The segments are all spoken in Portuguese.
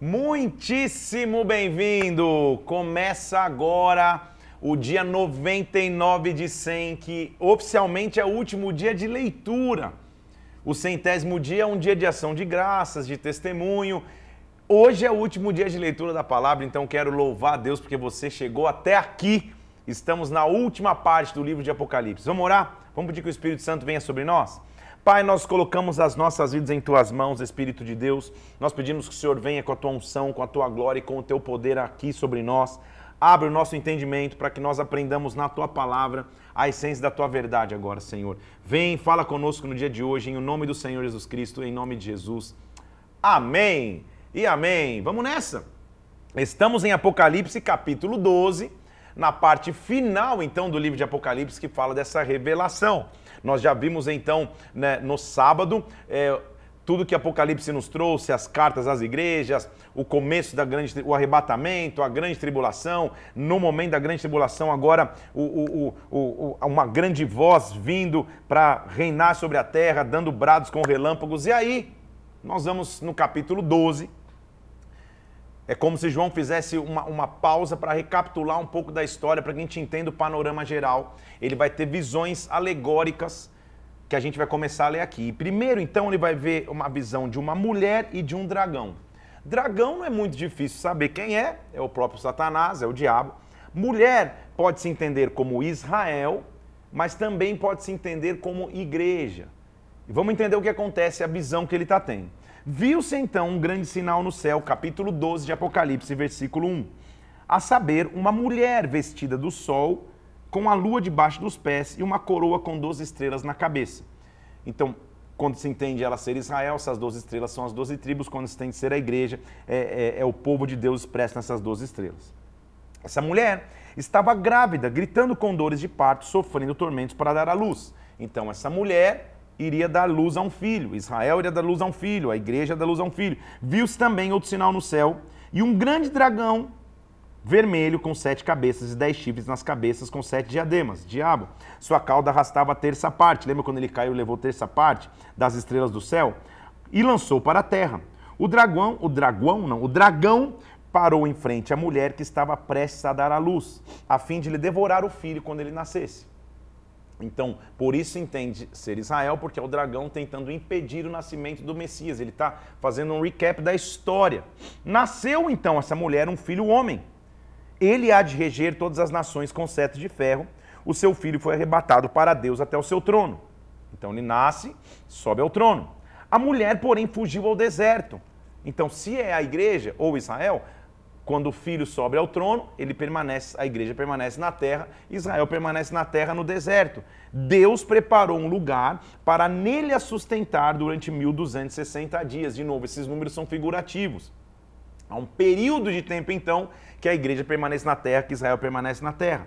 Muitíssimo bem-vindo! Começa agora o dia 99 de 100, que oficialmente é o último dia de leitura. O centésimo dia é um dia de ação de graças, de testemunho. Hoje é o último dia de leitura da palavra, então quero louvar a Deus porque você chegou até aqui. Estamos na última parte do livro de Apocalipse. Vamos orar? Vamos pedir que o Espírito Santo venha sobre nós? Pai, nós colocamos as nossas vidas em tuas mãos, Espírito de Deus. Nós pedimos que o Senhor venha com a tua unção, com a tua glória e com o teu poder aqui sobre nós. Abre o nosso entendimento para que nós aprendamos na tua palavra a essência da tua verdade agora, Senhor. Vem, fala conosco no dia de hoje, em o nome do Senhor Jesus Cristo, em nome de Jesus. Amém e amém. Vamos nessa. Estamos em Apocalipse capítulo 12, na parte final então do livro de Apocalipse que fala dessa revelação. Nós já vimos então né, no sábado é, tudo que Apocalipse nos trouxe, as cartas às igrejas, o começo da grande, o arrebatamento, a grande tribulação, no momento da grande tribulação, agora o, o, o, uma grande voz vindo para reinar sobre a terra, dando brados com relâmpagos. E aí, nós vamos no capítulo 12, é como se João fizesse uma, uma pausa para recapitular um pouco da história, para que a gente entenda o panorama geral. Ele vai ter visões alegóricas que a gente vai começar a ler aqui. primeiro, então, ele vai ver uma visão de uma mulher e de um dragão. Dragão não é muito difícil saber quem é, é o próprio Satanás, é o diabo. Mulher pode se entender como Israel, mas também pode se entender como igreja. E vamos entender o que acontece, a visão que ele está tendo. Viu-se então um grande sinal no céu, capítulo 12 de Apocalipse, versículo 1. A saber, uma mulher vestida do sol, com a lua debaixo dos pés e uma coroa com 12 estrelas na cabeça. Então, quando se entende ela ser Israel, essas 12 estrelas são as 12 tribos, quando se entende ser a igreja, é, é, é o povo de Deus expresso nessas 12 estrelas. Essa mulher estava grávida, gritando com dores de parto, sofrendo tormentos para dar à luz. Então, essa mulher iria dar luz a um filho. Israel iria dar luz a um filho, a igreja dar luz a um filho. Viu-se também outro sinal no céu e um grande dragão vermelho com sete cabeças e dez chifres nas cabeças com sete diademas. Diabo. Sua cauda arrastava a terça parte. Lembra quando ele caiu e levou terça parte das estrelas do céu? E lançou para a terra. O dragão, o dragão não, o dragão parou em frente à mulher que estava prestes a dar à luz, a fim de lhe devorar o filho quando ele nascesse. Então, por isso entende ser Israel, porque é o dragão tentando impedir o nascimento do Messias. Ele está fazendo um recap da história. Nasceu então essa mulher um filho homem. Ele há de reger todas as nações com sete de ferro. O seu filho foi arrebatado para Deus até o seu trono. Então ele nasce, sobe ao trono. A mulher, porém, fugiu ao deserto. Então, se é a igreja ou Israel, quando o filho sobe ao trono, ele permanece, a igreja permanece na terra, Israel permanece na terra no deserto. Deus preparou um lugar para nele a sustentar durante 1260 dias. De novo, esses números são figurativos. Há um período de tempo então que a igreja permanece na terra, que Israel permanece na terra.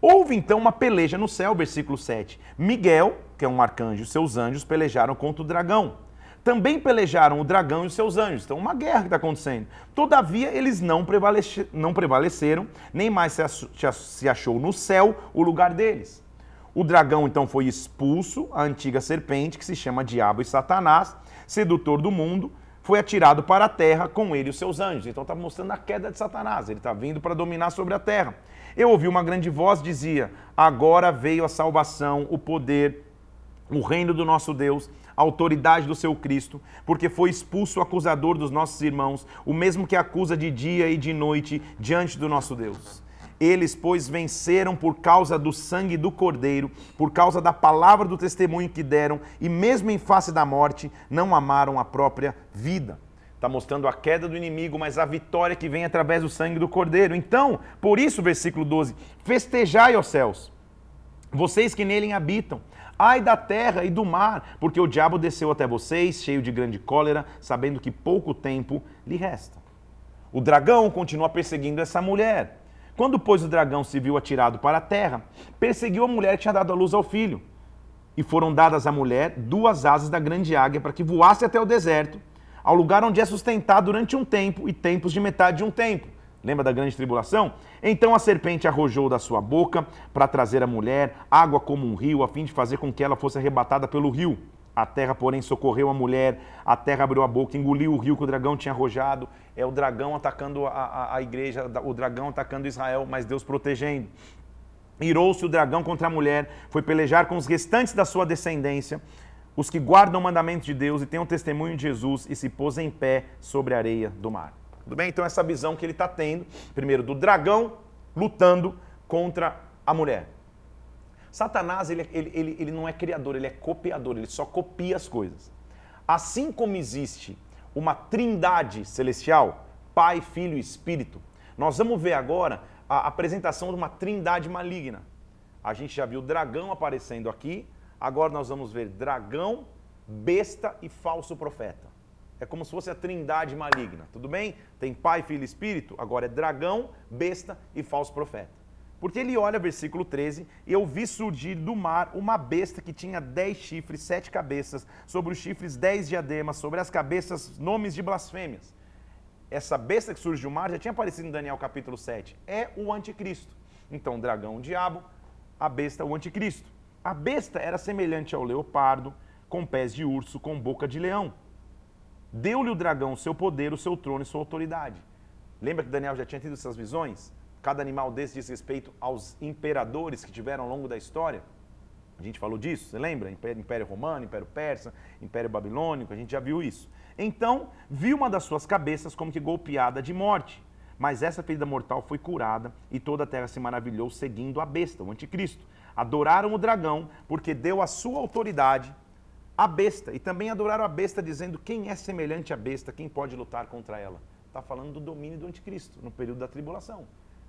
Houve então uma peleja no céu, versículo 7. Miguel, que é um arcanjo, seus anjos pelejaram contra o dragão também pelejaram o dragão e os seus anjos. Então, uma guerra que está acontecendo. Todavia, eles não, prevalece, não prevaleceram, nem mais se achou no céu o lugar deles. O dragão, então, foi expulso, a antiga serpente, que se chama Diabo e Satanás, sedutor do mundo, foi atirado para a terra com ele e os seus anjos. Então, está mostrando a queda de Satanás. Ele está vindo para dominar sobre a terra. Eu ouvi uma grande voz dizia: Agora veio a salvação, o poder, o reino do nosso Deus a autoridade do seu Cristo, porque foi expulso o acusador dos nossos irmãos, o mesmo que acusa de dia e de noite diante do nosso Deus. Eles, pois, venceram por causa do sangue do Cordeiro, por causa da palavra do testemunho que deram, e mesmo em face da morte, não amaram a própria vida. Está mostrando a queda do inimigo, mas a vitória que vem através do sangue do Cordeiro. Então, por isso, versículo 12: festejai, ó céus, vocês que nele habitam Ai da terra e do mar, porque o diabo desceu até vocês, cheio de grande cólera, sabendo que pouco tempo lhe resta. O dragão continua perseguindo essa mulher. Quando, pois, o dragão se viu atirado para a terra, perseguiu a mulher que tinha dado a luz ao filho. E foram dadas à mulher duas asas da grande águia para que voasse até o deserto, ao lugar onde é sustentado durante um tempo e tempos de metade de um tempo Lembra da grande tribulação? Então a serpente arrojou da sua boca para trazer a mulher água como um rio, a fim de fazer com que ela fosse arrebatada pelo rio. A terra, porém, socorreu a mulher, a terra abriu a boca, engoliu o rio que o dragão tinha arrojado. É o dragão atacando a, a, a igreja, o dragão atacando Israel, mas Deus protegendo. Irou-se o dragão contra a mulher, foi pelejar com os restantes da sua descendência, os que guardam o mandamento de Deus e têm o testemunho de Jesus, e se pôs em pé sobre a areia do mar. Tudo bem? Então, essa visão que ele está tendo, primeiro, do dragão lutando contra a mulher. Satanás, ele, ele, ele, ele não é criador, ele é copiador, ele só copia as coisas. Assim como existe uma trindade celestial, Pai, Filho e Espírito, nós vamos ver agora a apresentação de uma trindade maligna. A gente já viu dragão aparecendo aqui, agora nós vamos ver dragão, besta e falso profeta. É como se fosse a trindade maligna, tudo bem? Tem Pai, Filho e Espírito, agora é dragão, besta e falso profeta. Porque ele olha, versículo 13, e eu vi surgir do mar uma besta que tinha dez chifres, sete cabeças, sobre os chifres dez diademas, sobre as cabeças nomes de blasfêmias. Essa besta que surge do mar já tinha aparecido em Daniel capítulo 7. É o anticristo. Então, dragão, o diabo, a besta, o anticristo. A besta era semelhante ao leopardo, com pés de urso, com boca de leão. Deu-lhe o dragão o seu poder, o seu trono e sua autoridade. Lembra que Daniel já tinha tido essas visões? Cada animal desse diz respeito aos imperadores que tiveram ao longo da história. A gente falou disso, você lembra? Império Romano, Império Persa, Império Babilônico, a gente já viu isso. Então, viu uma das suas cabeças como que golpeada de morte. Mas essa ferida mortal foi curada e toda a terra se maravilhou seguindo a besta, o anticristo. Adoraram o dragão porque deu a sua autoridade à besta. E também adoraram a besta dizendo quem é semelhante à besta, quem pode lutar contra ela. Está falando do domínio do anticristo no período da tribulação.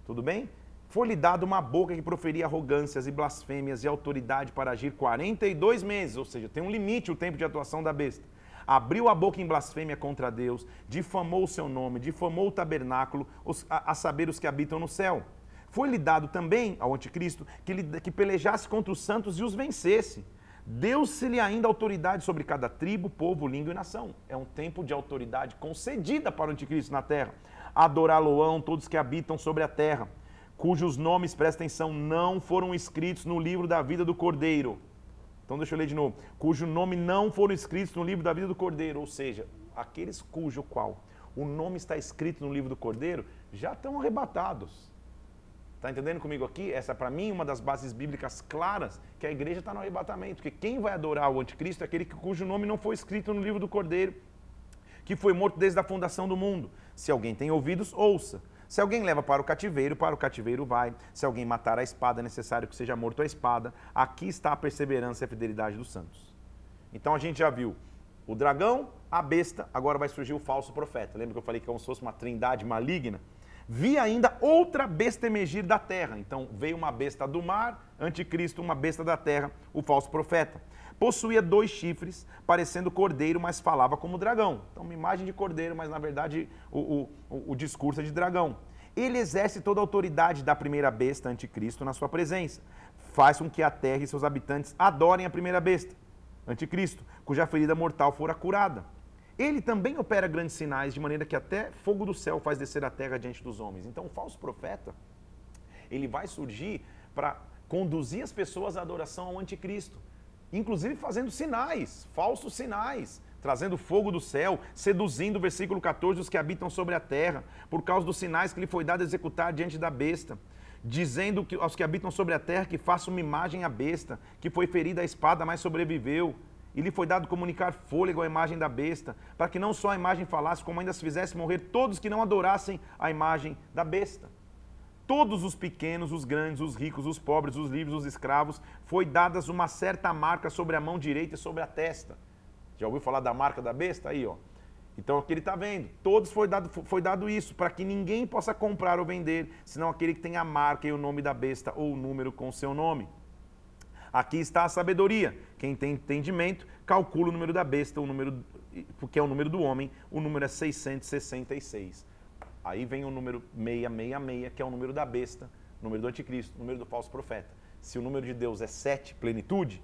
Tudo bem? Foi-lhe dado uma boca que proferia arrogâncias e blasfêmias e autoridade para agir 42 meses, ou seja, tem um limite o tempo de atuação da besta. Abriu a boca em blasfêmia contra Deus, difamou o seu nome, difamou o tabernáculo, os, a, a, saber os que habitam no céu. Foi-lhe dado também ao anticristo que, ele, que pelejasse contra os santos e os vencesse. Deu-se-lhe ainda autoridade sobre cada tribo, povo, língua e nação. É um tempo de autoridade concedida para o anticristo na terra adorá-lo-ão todos que habitam sobre a terra, cujos nomes, presta atenção, não foram escritos no livro da vida do Cordeiro. Então deixa eu ler de novo. Cujo nome não foram escritos no livro da vida do Cordeiro, ou seja, aqueles cujo qual o nome está escrito no livro do Cordeiro já estão arrebatados. Está entendendo comigo aqui? Essa, para mim, uma das bases bíblicas claras que a igreja está no arrebatamento. Porque quem vai adorar o anticristo é aquele cujo nome não foi escrito no livro do Cordeiro, que foi morto desde a fundação do mundo. Se alguém tem ouvidos, ouça. Se alguém leva para o cativeiro, para o cativeiro vai. Se alguém matar a espada, é necessário que seja morto a espada. Aqui está a perseverança e a fidelidade dos santos. Então a gente já viu o dragão, a besta, agora vai surgir o falso profeta. Lembra que eu falei que é como se fosse uma trindade maligna? Vi ainda outra besta emergir da terra. Então veio uma besta do mar, anticristo, uma besta da terra, o falso profeta. Possuía dois chifres, parecendo cordeiro, mas falava como dragão. Então, uma imagem de cordeiro, mas na verdade o, o, o discurso é de dragão. Ele exerce toda a autoridade da primeira besta, anticristo, na sua presença. Faz com que a terra e seus habitantes adorem a primeira besta, anticristo, cuja ferida mortal fora curada. Ele também opera grandes sinais, de maneira que até fogo do céu faz descer a terra diante dos homens. Então, o falso profeta, ele vai surgir para conduzir as pessoas à adoração ao anticristo inclusive fazendo sinais, falsos sinais, trazendo fogo do céu, seduzindo, versículo 14, os que habitam sobre a terra, por causa dos sinais que lhe foi dado executar diante da besta, dizendo que, aos que habitam sobre a terra que façam uma imagem à besta, que foi ferida a espada, mas sobreviveu. E lhe foi dado comunicar fôlego à imagem da besta, para que não só a imagem falasse, como ainda se fizesse morrer todos que não adorassem a imagem da besta todos os pequenos, os grandes, os ricos, os pobres, os livres, os escravos, foi dadas uma certa marca sobre a mão direita e sobre a testa. Já ouviu falar da marca da besta? Aí, ó. Então aqui ele está vendo. Todos foi dado, foi dado isso, para que ninguém possa comprar ou vender, senão aquele que tem a marca e o nome da besta ou o número com seu nome. Aqui está a sabedoria. Quem tem entendimento, calcula o número da besta, o número, porque é o número do homem, o número é 666. Aí vem o número 666, que é o número da besta, o número do anticristo, o número do falso profeta. Se o número de Deus é 7, plenitude,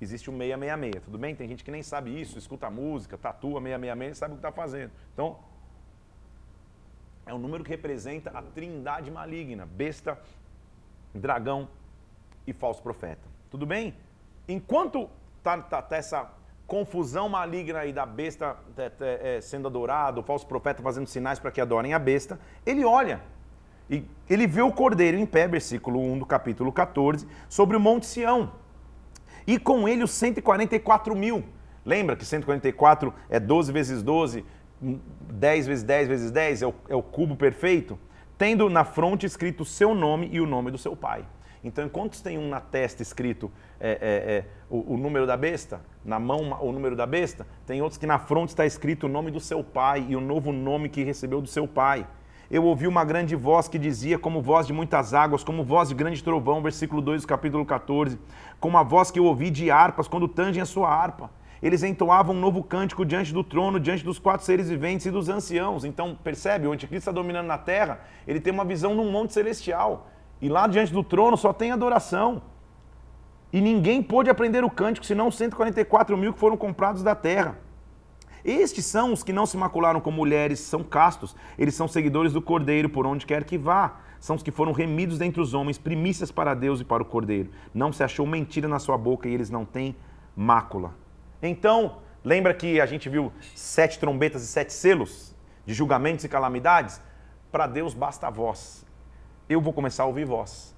existe o 666, tudo bem? Tem gente que nem sabe isso, escuta música, tatua 666 e sabe o que está fazendo. Então, é um número que representa a trindade maligna, besta, dragão e falso profeta. Tudo bem? Enquanto está tá, tá essa confusão maligna aí da besta é, é, sendo adorado, o falso profeta fazendo sinais para que adorem a besta, ele olha e ele vê o cordeiro em pé, versículo 1 do capítulo 14, sobre o Monte Sião. E com ele os 144 mil. Lembra que 144 é 12 vezes 12, 10 vezes 10 vezes 10, é o, é o cubo perfeito? Tendo na fronte escrito o seu nome e o nome do seu pai. Então, enquanto tem um na testa escrito é, é, é, o, o, número da besta, na mão o número da besta, tem outros que na fronte está escrito o nome do seu pai e o novo nome que recebeu do seu pai. Eu ouvi uma grande voz que dizia, como voz de muitas águas, como voz de grande trovão, versículo 2 do capítulo 14, como a voz que eu ouvi de harpas quando tangem a sua harpa. Eles entoavam um novo cântico diante do trono, diante dos quatro seres viventes e dos anciãos. Então, percebe, o anticristo está dominando na terra, ele tem uma visão num monte celestial. E lá diante do trono só tem adoração. E ninguém pôde aprender o cântico, senão os 144 mil que foram comprados da terra. Estes são os que não se macularam com mulheres, são castos. Eles são seguidores do Cordeiro por onde quer que vá. São os que foram remidos dentre os homens, primícias para Deus e para o Cordeiro. Não se achou mentira na sua boca e eles não têm mácula. Então, lembra que a gente viu sete trombetas e sete selos de julgamentos e calamidades? Para Deus basta a voz eu vou começar a ouvir voz.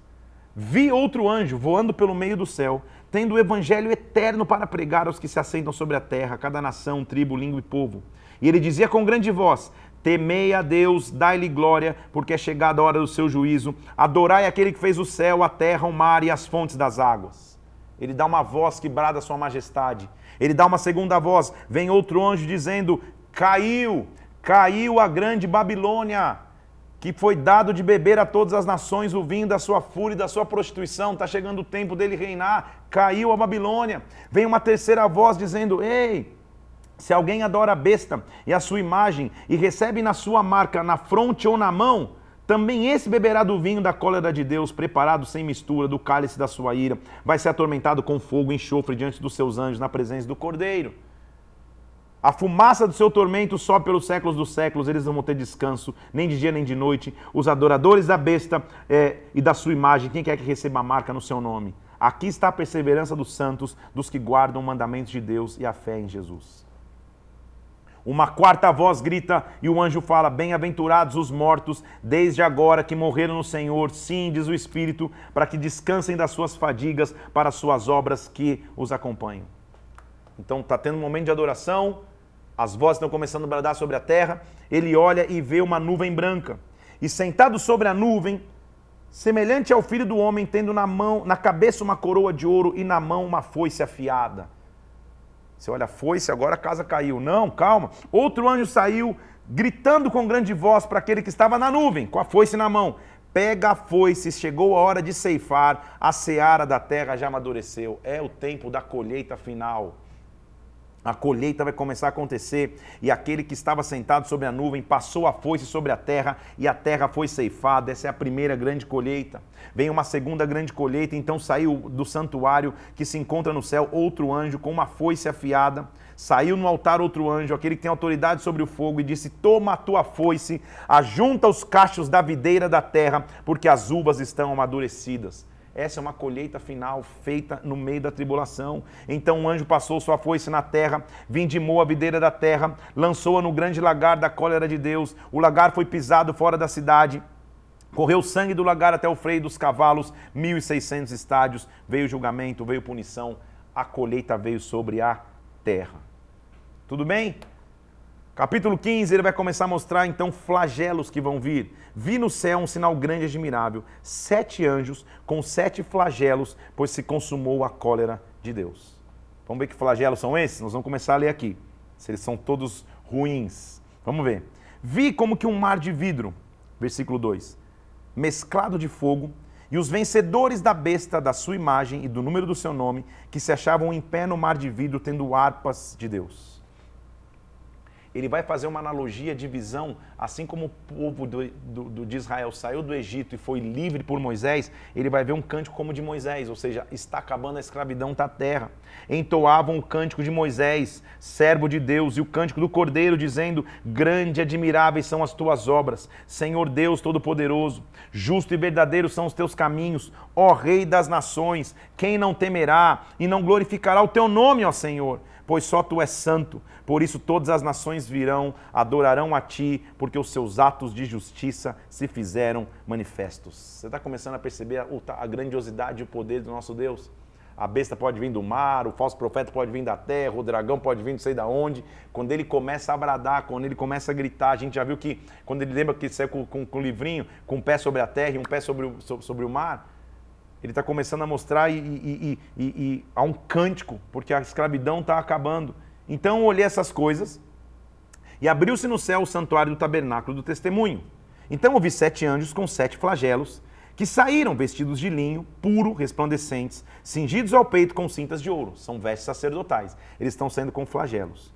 Vi outro anjo voando pelo meio do céu, tendo o evangelho eterno para pregar aos que se assentam sobre a terra, cada nação, tribo, língua e povo. E ele dizia com grande voz: Temei a Deus, dai-lhe glória, porque é chegada a hora do seu juízo. Adorai aquele que fez o céu, a terra, o mar e as fontes das águas. Ele dá uma voz que brada sua majestade. Ele dá uma segunda voz. Vem outro anjo dizendo: Caiu, caiu a grande Babilônia que foi dado de beber a todas as nações o vinho da sua fúria e da sua prostituição. Está chegando o tempo dele reinar. Caiu a Babilônia. Vem uma terceira voz dizendo: Ei, se alguém adora a besta e a sua imagem e recebe na sua marca, na fronte ou na mão, também esse beberá do vinho da cólera de Deus, preparado sem mistura, do cálice da sua ira. Vai ser atormentado com fogo e enxofre diante dos seus anjos, na presença do Cordeiro. A fumaça do seu tormento sobe pelos séculos dos séculos, eles não vão ter descanso, nem de dia nem de noite. Os adoradores da besta é, e da sua imagem, quem quer que receba a marca no seu nome. Aqui está a perseverança dos santos, dos que guardam os mandamentos de Deus e a fé em Jesus. Uma quarta voz grita e o anjo fala: Bem-aventurados os mortos, desde agora que morreram no Senhor, sim, diz o Espírito, para que descansem das suas fadigas, para as suas obras que os acompanham. Então está tendo um momento de adoração, as vozes estão começando a bradar sobre a terra. Ele olha e vê uma nuvem branca. E sentado sobre a nuvem, semelhante ao filho do homem, tendo na mão, na cabeça uma coroa de ouro e na mão uma foice afiada. Você olha, foice, agora a casa caiu. Não, calma. Outro anjo saiu, gritando com grande voz para aquele que estava na nuvem, com a foice na mão. Pega a foice, chegou a hora de ceifar, a seara da terra já amadureceu. É o tempo da colheita final. A colheita vai começar a acontecer, e aquele que estava sentado sobre a nuvem passou a foice sobre a terra, e a terra foi ceifada. Essa é a primeira grande colheita. Vem uma segunda grande colheita, então saiu do santuário que se encontra no céu outro anjo com uma foice afiada. Saiu no altar outro anjo, aquele que tem autoridade sobre o fogo, e disse: Toma a tua foice, ajunta os cachos da videira da terra, porque as uvas estão amadurecidas. Essa é uma colheita final feita no meio da tribulação. Então o anjo passou sua foice na terra, vindimou a videira da terra, lançou-a no grande lagar da cólera de Deus. O lagar foi pisado fora da cidade. Correu sangue do lagar até o freio dos cavalos, 1.600 estádios. Veio julgamento, veio punição. A colheita veio sobre a terra. Tudo bem? Capítulo 15, ele vai começar a mostrar então flagelos que vão vir. Vi no céu um sinal grande e admirável: sete anjos com sete flagelos, pois se consumou a cólera de Deus. Vamos ver que flagelos são esses? Nós vamos começar a ler aqui. Se eles são todos ruins. Vamos ver. Vi como que um mar de vidro, versículo 2, mesclado de fogo, e os vencedores da besta, da sua imagem e do número do seu nome, que se achavam em pé no mar de vidro, tendo harpas de Deus ele vai fazer uma analogia de visão, assim como o povo do, do, de Israel saiu do Egito e foi livre por Moisés, ele vai ver um cântico como de Moisés, ou seja, está acabando a escravidão da terra. Entoavam o cântico de Moisés, servo de Deus, e o cântico do Cordeiro, dizendo: Grande e admiráveis são as tuas obras, Senhor Deus Todo-Poderoso, justo e verdadeiro são os teus caminhos, ó Rei das nações, quem não temerá e não glorificará o teu nome, ó Senhor? Pois só tu és santo. Por isso todas as nações virão, adorarão a ti, porque os seus atos de justiça se fizeram manifestos. Você está começando a perceber a, a grandiosidade e o poder do nosso Deus? A besta pode vir do mar, o falso profeta pode vir da terra, o dragão pode vir não sei da onde. Quando ele começa a bradar, quando ele começa a gritar, a gente já viu que quando ele lembra que ele saiu com, o livrinho, com um pé sobre a terra e um pé sobre o, sobre o mar, ele está começando a mostrar e, e, e, e, há um cântico, porque a escravidão está acabando. Então eu olhei essas coisas e abriu-se no céu o santuário do tabernáculo do testemunho. Então eu vi sete anjos com sete flagelos que saíram vestidos de linho, puro, resplandecentes, cingidos ao peito com cintas de ouro. São vestes sacerdotais. Eles estão saindo com flagelos.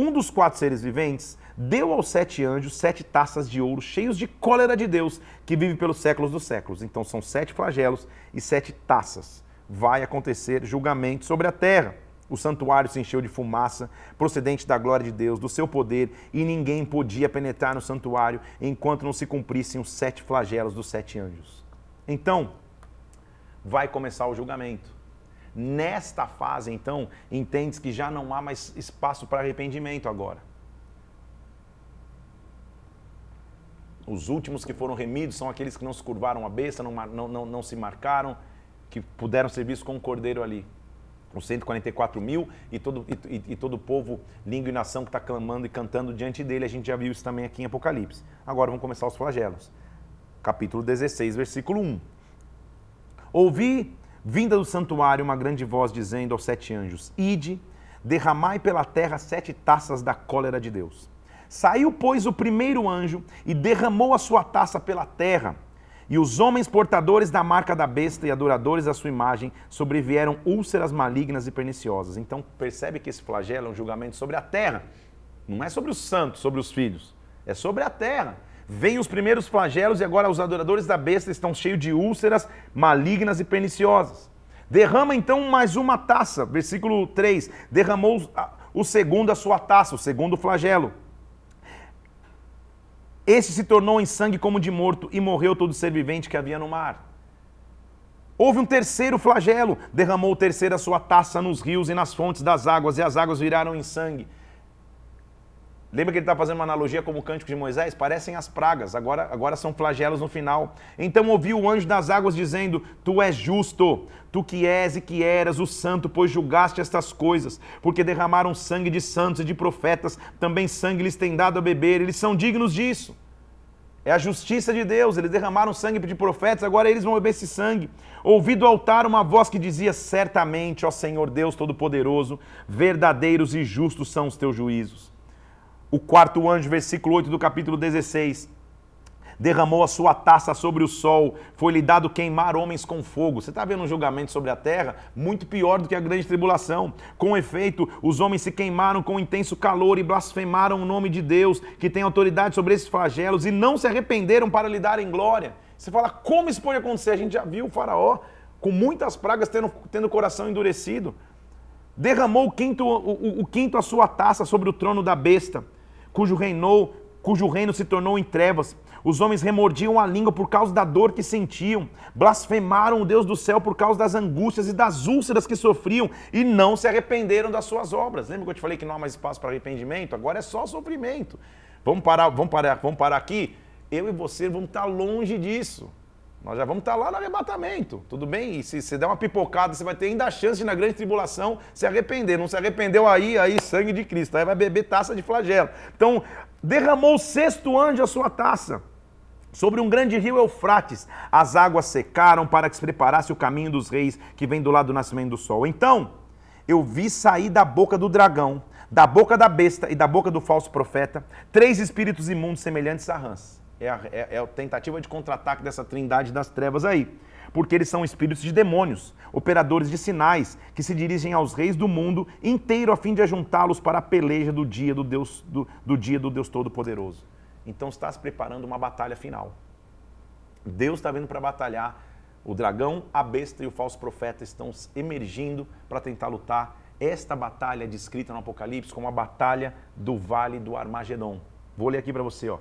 Um dos quatro seres viventes deu aos sete anjos sete taças de ouro cheios de cólera de Deus, que vive pelos séculos dos séculos. Então são sete flagelos e sete taças. Vai acontecer julgamento sobre a terra. O santuário se encheu de fumaça, procedente da glória de Deus, do seu poder, e ninguém podia penetrar no santuário enquanto não se cumprissem os sete flagelos dos sete anjos. Então, vai começar o julgamento. Nesta fase, então, entendes que já não há mais espaço para arrependimento agora. Os últimos que foram remidos são aqueles que não se curvaram a besta, não, não, não, não se marcaram, que puderam ser vistos com o cordeiro ali os 144 mil e todo, e, e, todo o povo, língua e nação que está clamando e cantando diante dele. A gente já viu isso também aqui em Apocalipse. Agora vamos começar os flagelos. Capítulo 16, versículo 1. Ouvi, vinda do santuário, uma grande voz dizendo aos sete anjos: Ide, derramai pela terra sete taças da cólera de Deus. Saiu, pois, o primeiro anjo e derramou a sua taça pela terra e os homens portadores da marca da besta e adoradores da sua imagem sobrevieram úlceras malignas e perniciosas. Então percebe que esse flagelo é um julgamento sobre a terra. Não é sobre os santos, sobre os filhos. É sobre a terra. Vêm os primeiros flagelos e agora os adoradores da besta estão cheios de úlceras malignas e perniciosas. Derrama então mais uma taça, versículo 3. Derramou o segundo a sua taça, o segundo flagelo. Esse se tornou em sangue como de morto e morreu todo ser vivente que havia no mar. Houve um terceiro flagelo, derramou o terceiro a sua taça nos rios e nas fontes das águas, e as águas viraram em sangue. Lembra que ele está fazendo uma analogia como o cântico de Moisés? Parecem as pragas, agora, agora são flagelos no final. Então ouviu o anjo das águas dizendo: Tu és justo, tu que és e que eras o santo, pois julgaste estas coisas, porque derramaram sangue de santos e de profetas, também sangue lhes tem dado a beber, eles são dignos disso. É a justiça de Deus, eles derramaram sangue de profetas, agora eles vão beber esse sangue. Ouvi do altar uma voz que dizia: Certamente, ó Senhor Deus Todo-Poderoso, verdadeiros e justos são os teus juízos o quarto anjo, versículo 8 do capítulo 16. Derramou a sua taça sobre o sol, foi-lhe dado queimar homens com fogo. Você está vendo um julgamento sobre a terra muito pior do que a grande tribulação. Com efeito, os homens se queimaram com intenso calor e blasfemaram o nome de Deus, que tem autoridade sobre esses flagelos, e não se arrependeram para lhe darem glória. Você fala, como isso pode acontecer? A gente já viu o Faraó com muitas pragas tendo, tendo o coração endurecido. Derramou o quinto, o, o, o quinto a sua taça sobre o trono da besta cujo reinou, cujo reino se tornou em trevas. Os homens remordiam a língua por causa da dor que sentiam, blasfemaram o Deus do céu por causa das angústias e das úlceras que sofriam e não se arrependeram das suas obras. Lembra que eu te falei que não há mais espaço para arrependimento? Agora é só sofrimento. Vamos parar, vamos parar, vamos parar aqui? Eu e você vamos estar longe disso. Nós já vamos estar lá no arrebatamento, tudo bem? E se você der uma pipocada, você vai ter ainda a chance de, na grande tribulação, se arrepender. Não se arrependeu aí, aí, sangue de Cristo. Aí vai beber taça de flagelo. Então, derramou o sexto anjo a sua taça. Sobre um grande rio Eufrates, as águas secaram para que se preparasse o caminho dos reis que vem do lado do nascimento do sol. Então, eu vi sair da boca do dragão, da boca da besta e da boca do falso profeta, três espíritos imundos semelhantes a rãs é a, é, é a tentativa de contra-ataque dessa trindade das trevas aí. Porque eles são espíritos de demônios, operadores de sinais, que se dirigem aos reis do mundo inteiro a fim de ajuntá-los para a peleja do dia do Deus, do, do dia do Deus Todo-Poderoso. Então está se preparando uma batalha final. Deus está vindo para batalhar. O dragão, a besta e o falso profeta estão emergindo para tentar lutar. Esta batalha é descrita no Apocalipse como a batalha do Vale do Armagedon. Vou ler aqui para você, ó.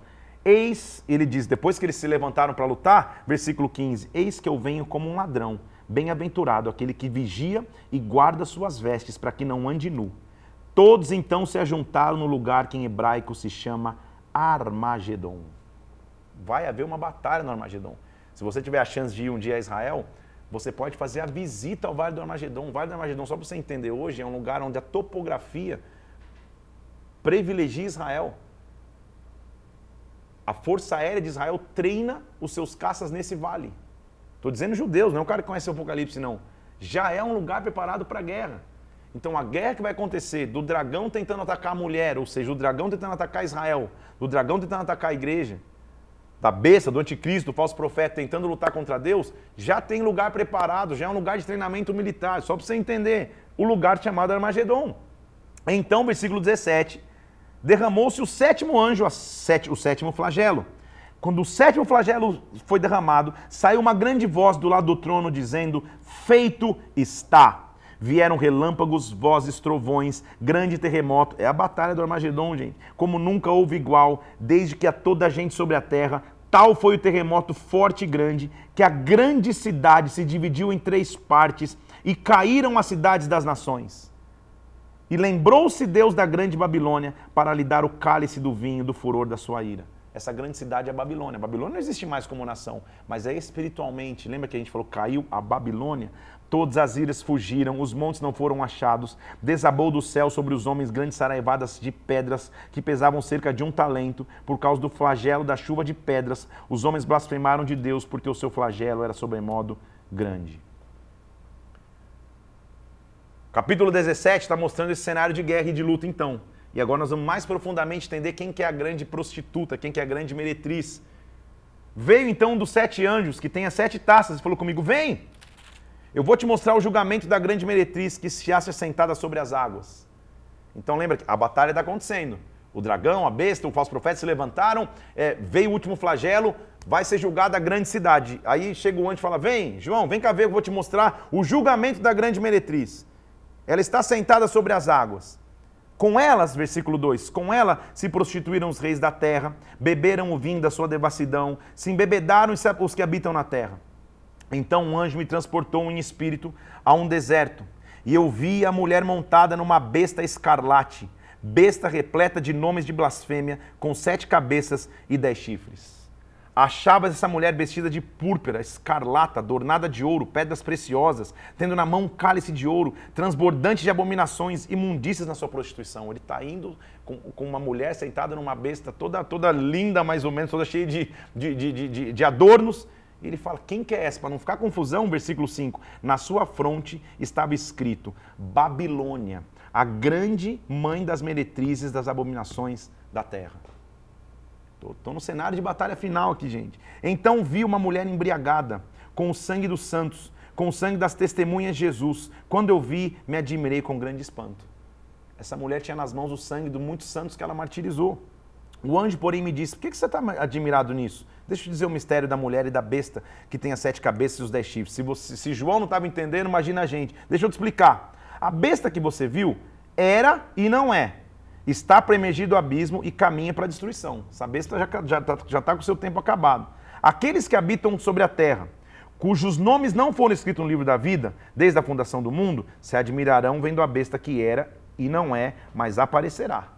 Eis, ele diz, depois que eles se levantaram para lutar, versículo 15: Eis que eu venho como um ladrão. Bem-aventurado aquele que vigia e guarda suas vestes para que não ande nu. Todos então se ajuntaram no lugar que em hebraico se chama Armagedon. Vai haver uma batalha no Armagedon. Se você tiver a chance de ir um dia a Israel, você pode fazer a visita ao Vale do Armagedon. O Vale do Armagedon, só para você entender hoje, é um lugar onde a topografia privilegia Israel. A Força Aérea de Israel treina os seus caças nesse vale. Estou dizendo judeus, não é o cara que conhece o Apocalipse, não. Já é um lugar preparado para a guerra. Então a guerra que vai acontecer do dragão tentando atacar a mulher, ou seja, o dragão tentando atacar Israel, do dragão tentando atacar a igreja, da besta, do anticristo, do falso profeta tentando lutar contra Deus, já tem lugar preparado, já é um lugar de treinamento militar, só para você entender, o lugar chamado Armagedon. Então, versículo 17, derramou-se o sétimo anjo, o sétimo flagelo. Quando o sétimo flagelo foi derramado, saiu uma grande voz do lado do trono dizendo: Feito está. Vieram relâmpagos, vozes, trovões, grande terremoto. É a batalha do Armagedon, gente. Como nunca houve igual, desde que há toda a gente sobre a terra. Tal foi o terremoto forte e grande, que a grande cidade se dividiu em três partes e caíram as cidades das nações. E lembrou-se Deus da grande Babilônia para lhe dar o cálice do vinho do furor da sua ira. Essa grande cidade é a Babilônia. A Babilônia não existe mais como nação, mas é espiritualmente. Lembra que a gente falou caiu a Babilônia? Todas as ilhas fugiram, os montes não foram achados, desabou do céu sobre os homens grandes saraivadas de pedras que pesavam cerca de um talento, por causa do flagelo da chuva de pedras. Os homens blasfemaram de Deus porque o seu flagelo era sobremodo grande. Capítulo 17 está mostrando esse cenário de guerra e de luta, então. E agora nós vamos mais profundamente entender quem que é a grande prostituta, quem que é a grande meretriz. Veio então um dos sete anjos, que tem as sete taças, e falou comigo: Vem, eu vou te mostrar o julgamento da grande meretriz que se acha sentada sobre as águas. Então lembra que a batalha está acontecendo. O dragão, a besta, o falso profeta se levantaram, é, veio o último flagelo, vai ser julgada a grande cidade. Aí chega o anjo e fala: Vem, João, vem cá ver, eu vou te mostrar o julgamento da grande meretriz. Ela está sentada sobre as águas. Com elas, versículo 2, com ela se prostituíram os reis da terra, beberam o vinho da sua devassidão, se embebedaram os que habitam na terra. Então um anjo me transportou em espírito a um deserto, e eu vi a mulher montada numa besta escarlate, besta repleta de nomes de blasfêmia, com sete cabeças e dez chifres. Achavas essa mulher vestida de púrpura, escarlata, adornada de ouro, pedras preciosas, tendo na mão um cálice de ouro, transbordante de abominações, imundícias na sua prostituição. Ele está indo com, com, uma mulher sentada numa besta toda, toda linda, mais ou menos, toda cheia de, de, de, de, de adornos. E ele fala: quem que é essa? Para não ficar confusão, versículo 5. Na sua fronte estava escrito: Babilônia, a grande mãe das meretrizes das abominações da terra. Estou no cenário de batalha final aqui, gente. Então vi uma mulher embriagada, com o sangue dos santos, com o sangue das testemunhas de Jesus. Quando eu vi, me admirei com grande espanto. Essa mulher tinha nas mãos o sangue de muitos santos que ela martirizou. O anjo, porém, me disse: Por que, que você está admirado nisso? Deixa eu te dizer o mistério da mulher e da besta que tem as sete cabeças e os dez chifres. Se, você, se João não estava entendendo, imagina a gente. Deixa eu te explicar. A besta que você viu era e não é está para emergir do abismo e caminha para a destruição. Essa besta já está já tá, já tá com o seu tempo acabado. Aqueles que habitam sobre a terra, cujos nomes não foram escritos no livro da vida, desde a fundação do mundo, se admirarão vendo a besta que era e não é, mas aparecerá.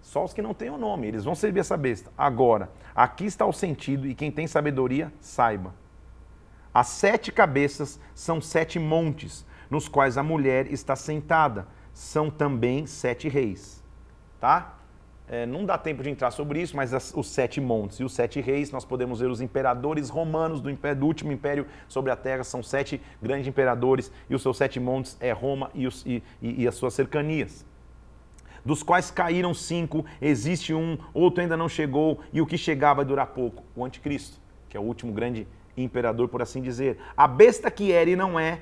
Só os que não têm o nome, eles vão servir essa besta. Agora, aqui está o sentido, e quem tem sabedoria, saiba. As sete cabeças são sete montes, nos quais a mulher está sentada. São também sete reis tá? É, não dá tempo de entrar sobre isso, mas as, os sete montes e os sete reis, nós podemos ver os imperadores romanos do, império, do, último império sobre a terra, são sete grandes imperadores, e os seus sete montes é Roma e, os, e, e, e as suas cercanias. Dos quais caíram cinco, existe um, outro ainda não chegou, e o que chegar vai durar pouco, o anticristo, que é o último grande imperador, por assim dizer. A besta que era e não é,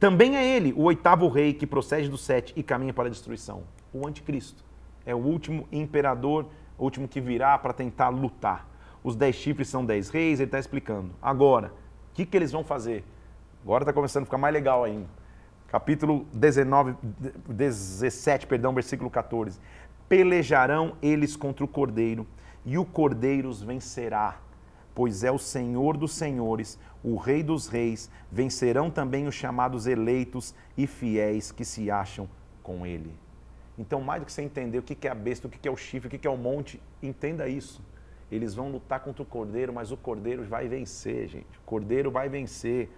também é ele, o oitavo rei que procede do sete e caminha para a destruição o anticristo. É o último imperador, o último que virá para tentar lutar. Os dez chifres são dez reis, ele está explicando. Agora, o que, que eles vão fazer? Agora está começando a ficar mais legal ainda. Capítulo 19, 17, perdão, versículo 14. Pelejarão eles contra o cordeiro, e o cordeiro os vencerá, pois é o Senhor dos senhores, o Rei dos reis. Vencerão também os chamados eleitos e fiéis que se acham com ele. Então, mais do que você entender o que é a besta, o que é o chifre, o que é o monte, entenda isso. Eles vão lutar contra o cordeiro, mas o cordeiro vai vencer, gente. O cordeiro vai vencer.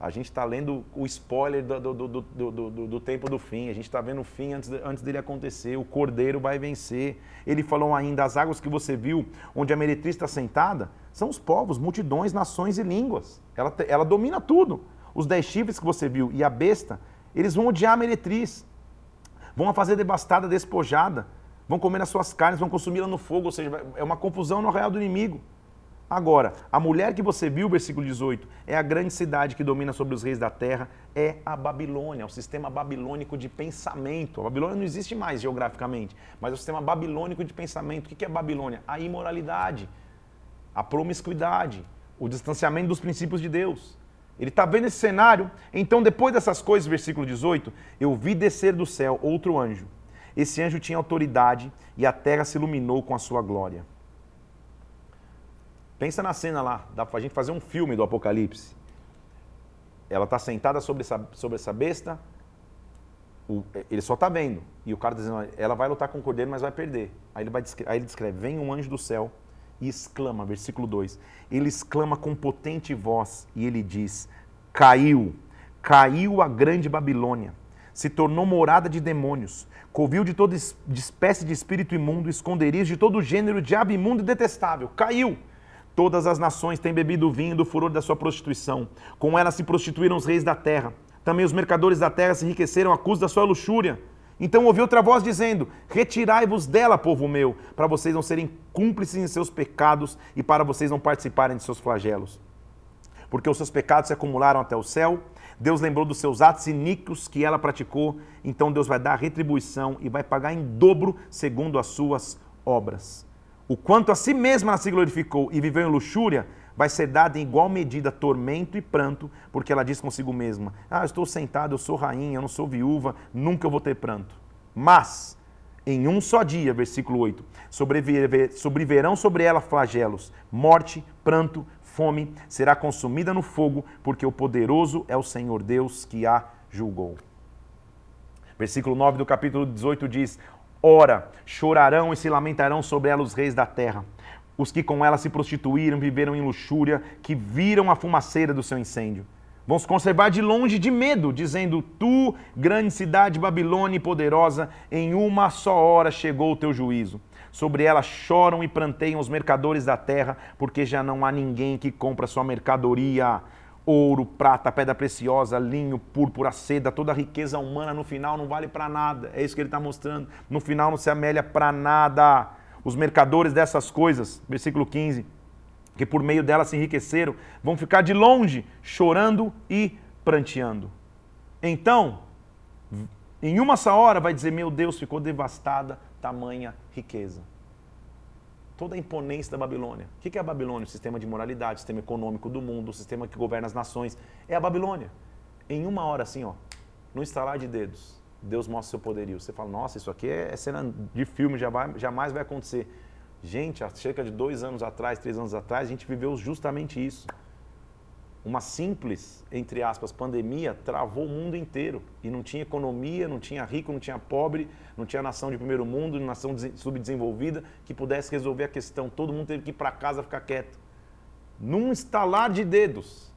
A gente está lendo o spoiler do, do, do, do, tempo do fim. A gente está vendo o fim antes, antes dele acontecer. O cordeiro vai vencer. Ele falou ainda: as águas que você viu, onde a meretriz está sentada, são os povos, multidões, nações e línguas. Ela, ela domina tudo. Os dez chifres que você viu e a besta, eles vão odiar a meretriz. Vão fazer devastada, despojada. Vão comer as suas carnes, vão consumi-la no fogo. Ou seja, é uma confusão no arraial do inimigo. Agora, a mulher que você viu, versículo 18, é a grande cidade que domina sobre os reis da terra, é a Babilônia, o sistema babilônico de pensamento. A Babilônia não existe mais geograficamente, mas é o sistema babilônico de pensamento. O que é Babilônia? A imoralidade, a promiscuidade, o distanciamento dos princípios de Deus. Ele está vendo esse cenário, então depois dessas coisas, versículo 18, eu vi descer do céu outro anjo. Esse anjo tinha autoridade e a terra se iluminou com a sua glória. Pensa na cena lá, dá pra gente fazer um filme do Apocalipse. Ela está sentada sobre essa, sobre essa besta, o, ele só está vendo. E o cara está dizendo, ela vai lutar com o cordeiro, mas vai perder. Aí ele, vai, aí ele descreve, vem um anjo do céu e exclama, versículo 2, ele exclama com potente voz e ele diz, caiu, caiu a grande Babilônia, se tornou morada de demônios, covil de toda espécie de espírito imundo, esconderijo de todo gênero de ave imundo e detestável, caiu. Todas as nações têm bebido o vinho do furor da sua prostituição. Com ela se prostituíram os reis da terra. Também os mercadores da terra se enriqueceram à custa da sua luxúria. Então ouvi outra voz dizendo: Retirai-vos dela, povo meu, para vocês não serem cúmplices em seus pecados e para vocês não participarem de seus flagelos. Porque os seus pecados se acumularam até o céu. Deus lembrou dos seus atos iníquos que ela praticou. Então Deus vai dar retribuição e vai pagar em dobro segundo as suas obras. O quanto a si mesma ela se glorificou e viveu em luxúria, vai ser dado em igual medida tormento e pranto, porque ela diz consigo mesma: Ah, eu estou sentada, eu sou rainha, eu não sou viúva, nunca vou ter pranto. Mas, em um só dia, versículo 8, sobreviverão sobre ela flagelos, morte, pranto, fome, será consumida no fogo, porque o poderoso é o Senhor Deus que a julgou. Versículo 9 do capítulo 18 diz: Ora, chorarão e se lamentarão sobre ela os reis da terra. Os que com ela se prostituíram, viveram em luxúria, que viram a fumaceira do seu incêndio. Vão se conservar de longe de medo, dizendo: Tu, grande cidade Babilônia e poderosa, em uma só hora chegou o teu juízo. Sobre ela choram e pranteiam os mercadores da terra, porque já não há ninguém que compra sua mercadoria ouro, prata, pedra preciosa, linho, púrpura, seda, toda a riqueza humana no final não vale para nada. É isso que ele está mostrando. No final não se amelha para nada. Os mercadores dessas coisas, versículo 15, que por meio delas se enriqueceram, vão ficar de longe, chorando e pranteando. Então, em uma só hora vai dizer: Meu Deus, ficou devastada tamanha riqueza toda a imponência da Babilônia. O que é a Babilônia? O sistema de moralidade, o sistema econômico do mundo, o sistema que governa as nações. É a Babilônia. Em uma hora, assim, ó, no estalar de dedos, Deus mostra seu poderio. Você fala, nossa, isso aqui é cena de filme, jamais vai acontecer. Gente, há cerca de dois anos atrás, três anos atrás, a gente viveu justamente isso uma simples, entre aspas, pandemia travou o mundo inteiro. E não tinha economia, não tinha rico, não tinha pobre, não tinha nação de primeiro mundo, nação subdesenvolvida que pudesse resolver a questão. Todo mundo teve que ir para casa ficar quieto. Num estalar de dedos,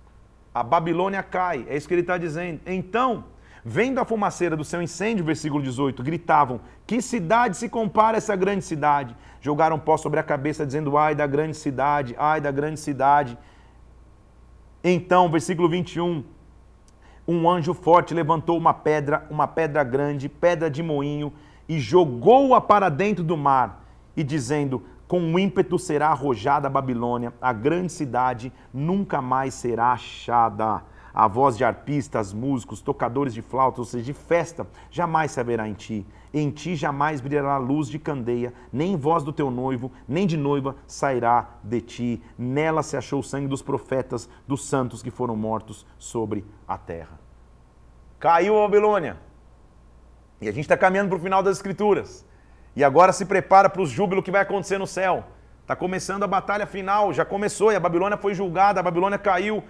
a Babilônia cai. É isso que ele está dizendo. Então, vendo a fumaceira do seu incêndio, versículo 18, gritavam: Que cidade se compara a essa grande cidade? Jogaram pó sobre a cabeça, dizendo: Ai da grande cidade, ai da grande cidade. Então, versículo 21, um anjo forte levantou uma pedra, uma pedra grande, pedra de moinho, e jogou-a para dentro do mar, e dizendo: Com ímpeto será arrojada a Babilônia, a grande cidade nunca mais será achada a voz de arpistas, músicos, tocadores de flautas, ou seja, de festa, jamais se haverá em ti. Em ti jamais brilhará luz de candeia, nem voz do teu noivo, nem de noiva sairá de ti. Nela se achou o sangue dos profetas, dos santos que foram mortos sobre a terra. Caiu a Babilônia. E a gente está caminhando para o final das Escrituras. E agora se prepara para o júbilo que vai acontecer no céu. Está começando a batalha final, já começou e a Babilônia foi julgada, a Babilônia caiu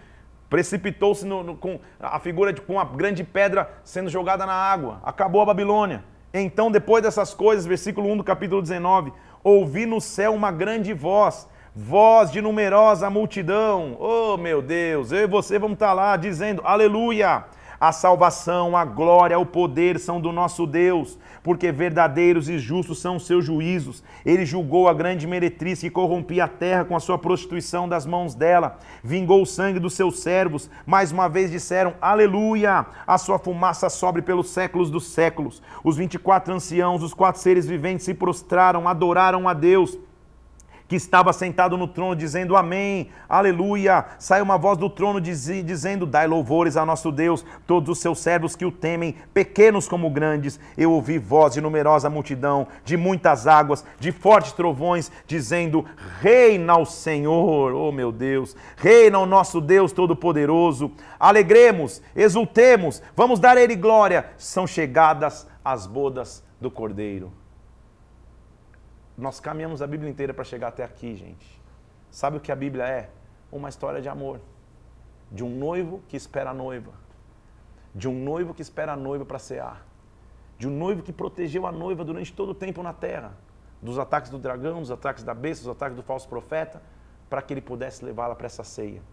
Precipitou-se com a figura de com a grande pedra sendo jogada na água. Acabou a Babilônia. Então, depois dessas coisas, versículo 1 do capítulo 19, ouvi no céu uma grande voz, voz de numerosa multidão. Oh, meu Deus, eu e você vamos estar lá dizendo: Aleluia! A salvação, a glória, o poder são do nosso Deus, porque verdadeiros e justos são os seus juízos. Ele julgou a grande meretriz que corrompia a terra com a sua prostituição das mãos dela, vingou o sangue dos seus servos. Mais uma vez disseram: Aleluia! A sua fumaça sobe pelos séculos dos séculos. Os 24 anciãos, os quatro seres viventes se prostraram, adoraram a Deus que estava sentado no trono, dizendo Amém, Aleluia. Sai uma voz do trono dizendo: Dai louvores a nosso Deus, todos os seus servos que o temem, pequenos como grandes. Eu ouvi voz de numerosa multidão, de muitas águas, de fortes trovões, dizendo: Reina o Senhor, oh meu Deus, reina o nosso Deus Todo-Poderoso. Alegremos, exultemos, vamos dar a Ele glória. São chegadas as bodas do Cordeiro. Nós caminhamos a Bíblia inteira para chegar até aqui, gente. Sabe o que a Bíblia é? Uma história de amor. De um noivo que espera a noiva. De um noivo que espera a noiva para cear. De um noivo que protegeu a noiva durante todo o tempo na terra. Dos ataques do dragão, dos ataques da besta, dos ataques do falso profeta, para que ele pudesse levá-la para essa ceia.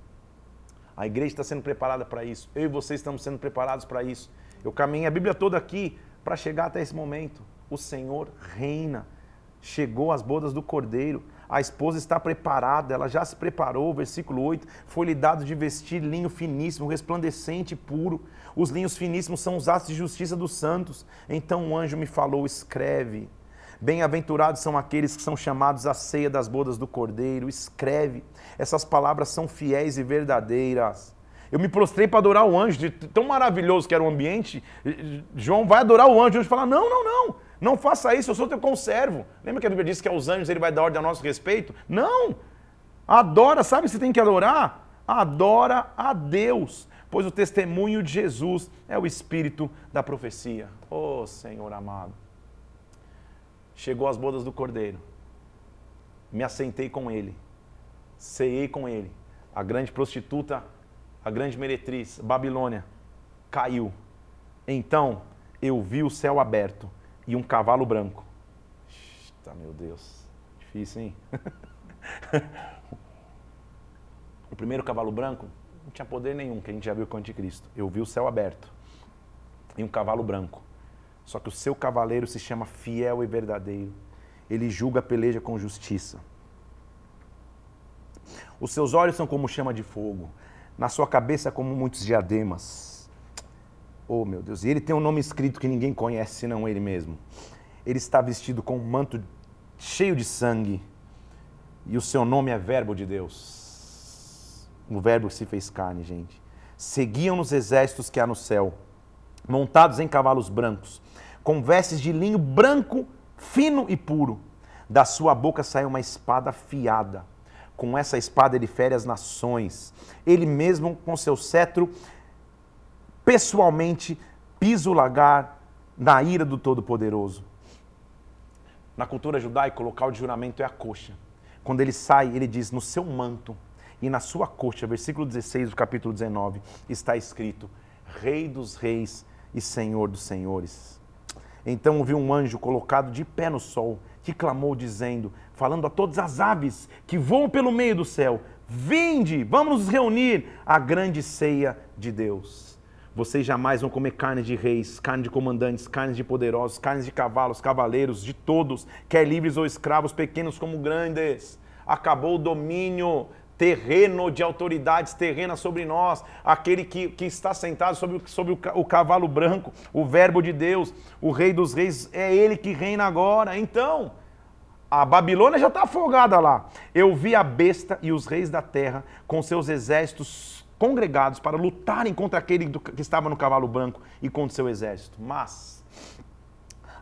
A igreja está sendo preparada para isso. Eu e vocês estamos sendo preparados para isso. Eu caminhei a Bíblia toda aqui para chegar até esse momento. O Senhor reina. Chegou as bodas do cordeiro, a esposa está preparada, ela já se preparou, versículo 8, foi-lhe dado de vestir linho finíssimo, resplandecente e puro. Os linhos finíssimos são os atos de justiça dos santos. Então o anjo me falou: escreve. Bem-aventurados são aqueles que são chamados à ceia das bodas do cordeiro. Escreve. Essas palavras são fiéis e verdadeiras. Eu me prostrei para adorar o anjo, de tão maravilhoso que era o ambiente. João vai adorar o anjo. O anjo fala: Não, não, não. Não faça isso, eu sou teu conservo. Lembra que a Bíblia diz que aos anjos ele vai dar ordem a nosso respeito? Não! Adora, sabe se tem que adorar? Adora a Deus, pois o testemunho de Jesus é o espírito da profecia. Oh, Senhor amado. Chegou as bodas do Cordeiro. Me assentei com ele. Ceiei com ele. A grande prostituta, a grande meretriz, Babilônia, caiu. Então eu vi o céu aberto e um cavalo branco. Eita, meu Deus. Difícil, hein? o primeiro cavalo branco não tinha poder nenhum, que a gente já viu com o anticristo. Eu vi o céu aberto e um cavalo branco. Só que o seu cavaleiro se chama fiel e verdadeiro. Ele julga a peleja com justiça. Os seus olhos são como chama de fogo, na sua cabeça como muitos diademas. Oh, meu Deus. E ele tem um nome escrito que ninguém conhece senão ele mesmo. Ele está vestido com um manto cheio de sangue. E o seu nome é Verbo de Deus. O Verbo se fez carne, gente. Seguiam nos exércitos que há no céu, montados em cavalos brancos, com vestes de linho branco, fino e puro. Da sua boca sai uma espada afiada. Com essa espada ele fere as nações. Ele mesmo, com seu cetro, pessoalmente pisa o lagar na ira do Todo-Poderoso. Na cultura judaica, o local de juramento é a coxa. Quando ele sai, ele diz: No seu manto e na sua coxa, versículo 16 do capítulo 19, está escrito: Rei dos reis e Senhor dos senhores. Então ouvi um anjo colocado de pé no sol, que clamou, dizendo, falando a todas as aves que voam pelo meio do céu: Vinde, vamos nos reunir à grande ceia de Deus. Vocês jamais vão comer carne de reis, carne de comandantes, carne de poderosos, carne de cavalos, cavaleiros, de todos, quer livres ou escravos, pequenos como grandes. Acabou o domínio terreno de autoridades terrenas sobre nós, aquele que, que está sentado sobre, sobre o, o cavalo branco, o Verbo de Deus, o Rei dos Reis, é ele que reina agora. Então, a Babilônia já está afogada lá. Eu vi a besta e os reis da terra com seus exércitos congregados para lutarem contra aquele que estava no cavalo branco e contra seu exército. Mas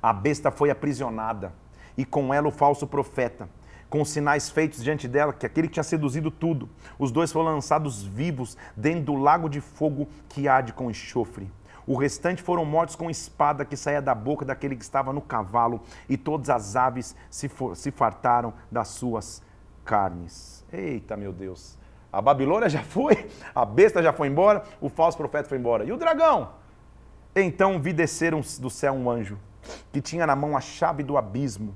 a besta foi aprisionada e com ela o falso profeta, com os sinais feitos diante dela, que aquele que tinha seduzido tudo. Os dois foram lançados vivos dentro do lago de fogo que arde com enxofre. O restante foram mortos com espada que saía da boca daquele que estava no cavalo, e todas as aves se, for, se fartaram das suas carnes. Eita, meu Deus! A Babilônia já foi, a besta já foi embora, o falso profeta foi embora. E o dragão? Então vi descer um, do céu um anjo, que tinha na mão a chave do abismo,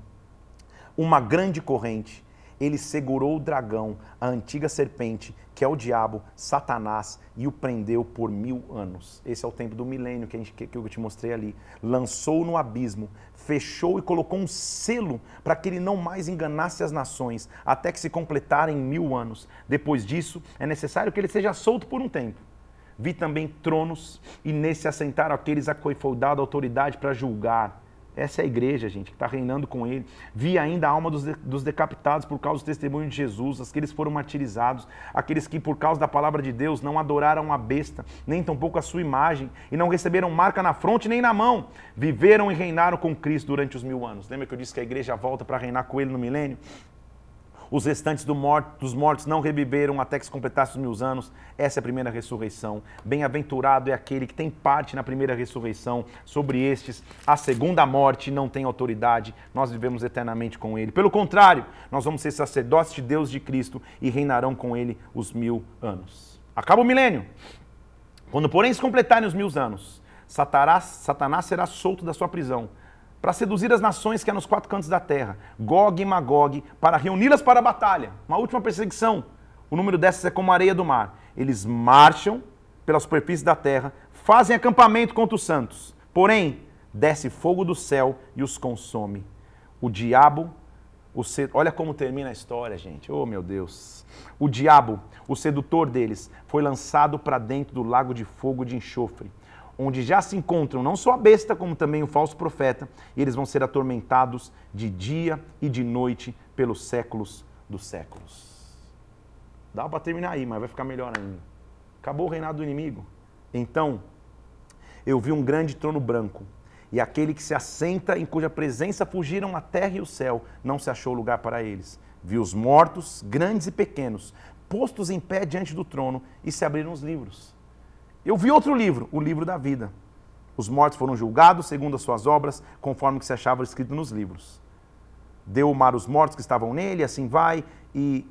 uma grande corrente. Ele segurou o dragão, a antiga serpente, que é o diabo, Satanás, e o prendeu por mil anos. Esse é o tempo do milênio que, a gente, que eu te mostrei ali. Lançou no abismo, fechou e colocou um selo para que ele não mais enganasse as nações, até que se completarem mil anos. Depois disso, é necessário que ele seja solto por um tempo. Vi também tronos, e nesse assentaram aqueles a quem foi dada autoridade para julgar essa é a igreja, gente, que está reinando com ele. Vi ainda a alma dos, de, dos decapitados por causa do testemunho de Jesus, aqueles que foram martirizados, aqueles que, por causa da palavra de Deus, não adoraram a besta, nem tampouco a sua imagem, e não receberam marca na fronte nem na mão. Viveram e reinaram com Cristo durante os mil anos. Lembra que eu disse que a igreja volta para reinar com ele no milênio? Os restantes do morto, dos mortos não reviveram até que se completasse os mil anos. Essa é a primeira ressurreição. Bem-aventurado é aquele que tem parte na primeira ressurreição. Sobre estes, a segunda morte não tem autoridade. Nós vivemos eternamente com ele. Pelo contrário, nós vamos ser sacerdotes de Deus de Cristo e reinarão com ele os mil anos. Acaba o milênio. Quando, porém, se completarem os mil anos, Satanás, Satanás será solto da sua prisão para seduzir as nações que há nos quatro cantos da terra, Gog e Magog, para reuni-las para a batalha. Uma última perseguição. O número dessas é como a areia do mar. Eles marcham pela superfície da terra, fazem acampamento contra os santos. Porém, desce fogo do céu e os consome. O diabo, o sed... olha como termina a história, gente. Oh, meu Deus. O diabo, o sedutor deles, foi lançado para dentro do lago de fogo de enxofre onde já se encontram não só a besta, como também o falso profeta, e eles vão ser atormentados de dia e de noite pelos séculos dos séculos. Dá para terminar aí, mas vai ficar melhor ainda. Acabou o reinado do inimigo. Então, eu vi um grande trono branco, e aquele que se assenta, em cuja presença fugiram a terra e o céu, não se achou lugar para eles. Vi os mortos, grandes e pequenos, postos em pé diante do trono, e se abriram os livros. Eu vi outro livro, o livro da vida. Os mortos foram julgados segundo as suas obras, conforme que se achava escrito nos livros. Deu o mar os mortos que estavam nele, assim vai, e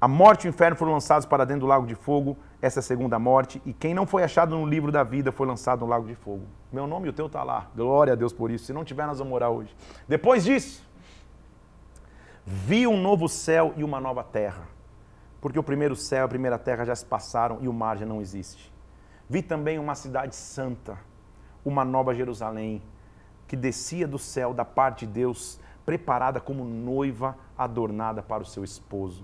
a morte e o inferno foram lançados para dentro do lago de fogo, essa é a segunda morte, e quem não foi achado no livro da vida foi lançado no lago de fogo. Meu nome e o teu está lá. Glória a Deus por isso. Se não tiver, nós vamos morar hoje. Depois disso, vi um novo céu e uma nova terra porque o primeiro céu, a primeira terra já se passaram e o mar já não existe. Vi também uma cidade santa, uma nova Jerusalém, que descia do céu da parte de Deus, preparada como noiva adornada para o seu esposo.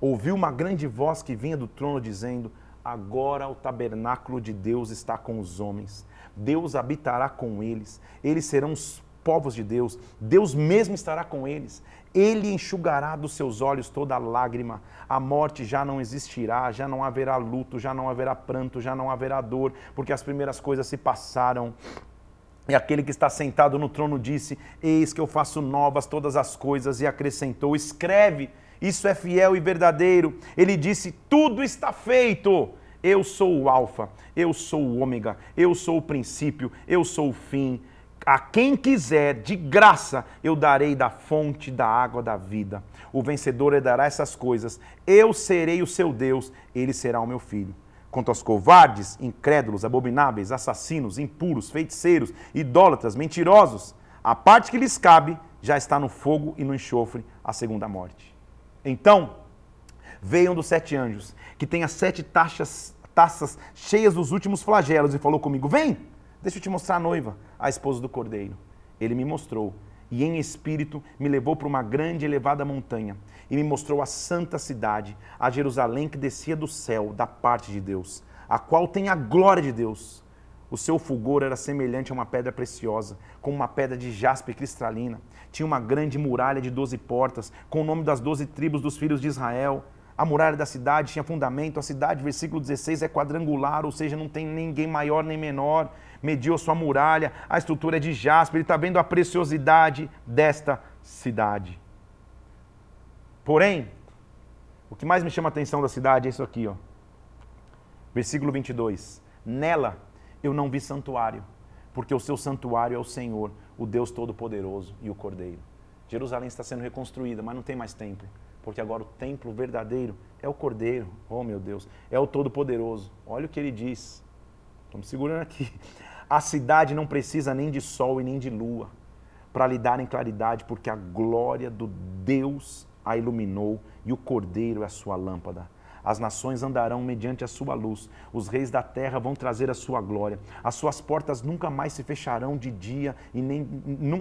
Ouvi uma grande voz que vinha do trono dizendo: Agora o tabernáculo de Deus está com os homens. Deus habitará com eles. Eles serão os povos de Deus. Deus mesmo estará com eles. Ele enxugará dos seus olhos toda lágrima. A morte já não existirá, já não haverá luto, já não haverá pranto, já não haverá dor, porque as primeiras coisas se passaram. E aquele que está sentado no trono disse: Eis que eu faço novas todas as coisas, e acrescentou: Escreve, isso é fiel e verdadeiro. Ele disse: Tudo está feito. Eu sou o Alfa, eu sou o Ômega, eu sou o princípio, eu sou o fim. A quem quiser, de graça, eu darei da fonte da água da vida. O vencedor herdará essas coisas. Eu serei o seu Deus, ele será o meu filho. Quanto aos covardes, incrédulos, abomináveis, assassinos, impuros, feiticeiros, idólatras, mentirosos, a parte que lhes cabe já está no fogo e no enxofre, a segunda morte. Então, veio um dos sete anjos, que tem as sete taxas, taças cheias dos últimos flagelos, e falou comigo: Vem! Deixa eu te mostrar a noiva, a esposa do cordeiro. Ele me mostrou, e em espírito me levou para uma grande e elevada montanha, e me mostrou a santa cidade, a Jerusalém que descia do céu, da parte de Deus, a qual tem a glória de Deus. O seu fulgor era semelhante a uma pedra preciosa, como uma pedra de jaspe cristalina. Tinha uma grande muralha de doze portas, com o nome das doze tribos dos filhos de Israel. A muralha da cidade tinha fundamento, a cidade, versículo 16, é quadrangular, ou seja, não tem ninguém maior nem menor mediu a sua muralha, a estrutura é de jaspe, ele está vendo a preciosidade desta cidade. Porém, o que mais me chama a atenção da cidade é isso aqui, ó. Versículo 22. Nela eu não vi santuário, porque o seu santuário é o Senhor, o Deus Todo-Poderoso e o Cordeiro. Jerusalém está sendo reconstruída, mas não tem mais templo, porque agora o templo verdadeiro é o Cordeiro. Oh, meu Deus, é o Todo-Poderoso. Olha o que ele diz. Estamos segurando aqui. A cidade não precisa nem de sol e nem de lua para lhe darem claridade, porque a glória do Deus a iluminou e o cordeiro é a sua lâmpada. As nações andarão mediante a sua luz, os reis da terra vão trazer a sua glória. As suas portas nunca mais se fecharão de dia e, nem,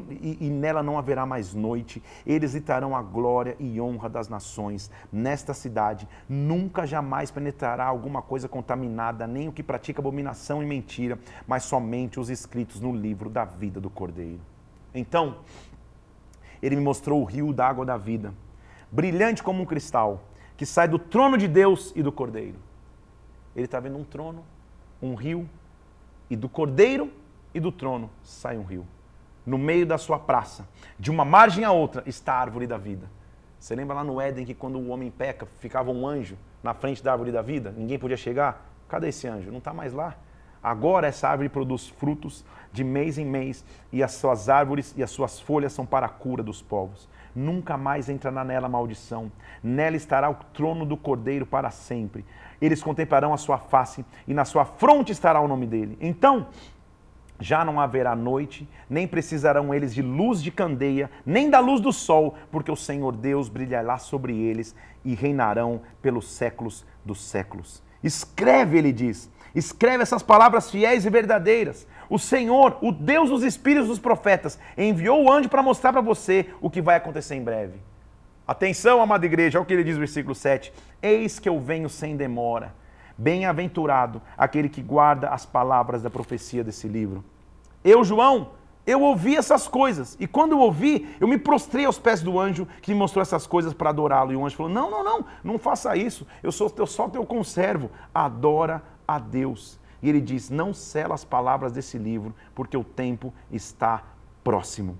e, e nela não haverá mais noite. Eles lhe a glória e honra das nações. Nesta cidade nunca jamais penetrará alguma coisa contaminada, nem o que pratica abominação e mentira, mas somente os escritos no livro da vida do Cordeiro. Então, ele me mostrou o rio da água da vida, brilhante como um cristal que sai do trono de Deus e do Cordeiro. Ele está vendo um trono, um rio, e do Cordeiro e do trono sai um rio. No meio da sua praça, de uma margem a outra, está a árvore da vida. Você lembra lá no Éden que quando o homem peca, ficava um anjo na frente da árvore da vida? Ninguém podia chegar? Cadê esse anjo? Não está mais lá. Agora essa árvore produz frutos de mês em mês, e as suas árvores e as suas folhas são para a cura dos povos nunca mais entrará nela maldição. Nela estará o trono do Cordeiro para sempre. Eles contemplarão a sua face e na sua fronte estará o nome dele. Então, já não haverá noite, nem precisarão eles de luz de candeia, nem da luz do sol, porque o Senhor Deus brilhará sobre eles e reinarão pelos séculos dos séculos. Escreve, ele diz, escreve essas palavras fiéis e verdadeiras, o Senhor, o Deus dos espíritos dos profetas, enviou o anjo para mostrar para você o que vai acontecer em breve. Atenção, amada igreja, olha o que ele diz no versículo 7. Eis que eu venho sem demora. Bem-aventurado aquele que guarda as palavras da profecia desse livro. Eu, João, eu ouvi essas coisas. E quando eu ouvi, eu me prostrei aos pés do anjo que me mostrou essas coisas para adorá-lo. E o anjo falou: Não, não, não, não faça isso. Eu sou só teu conservo. Adora a Deus. E ele diz: Não sela as palavras desse livro, porque o tempo está próximo.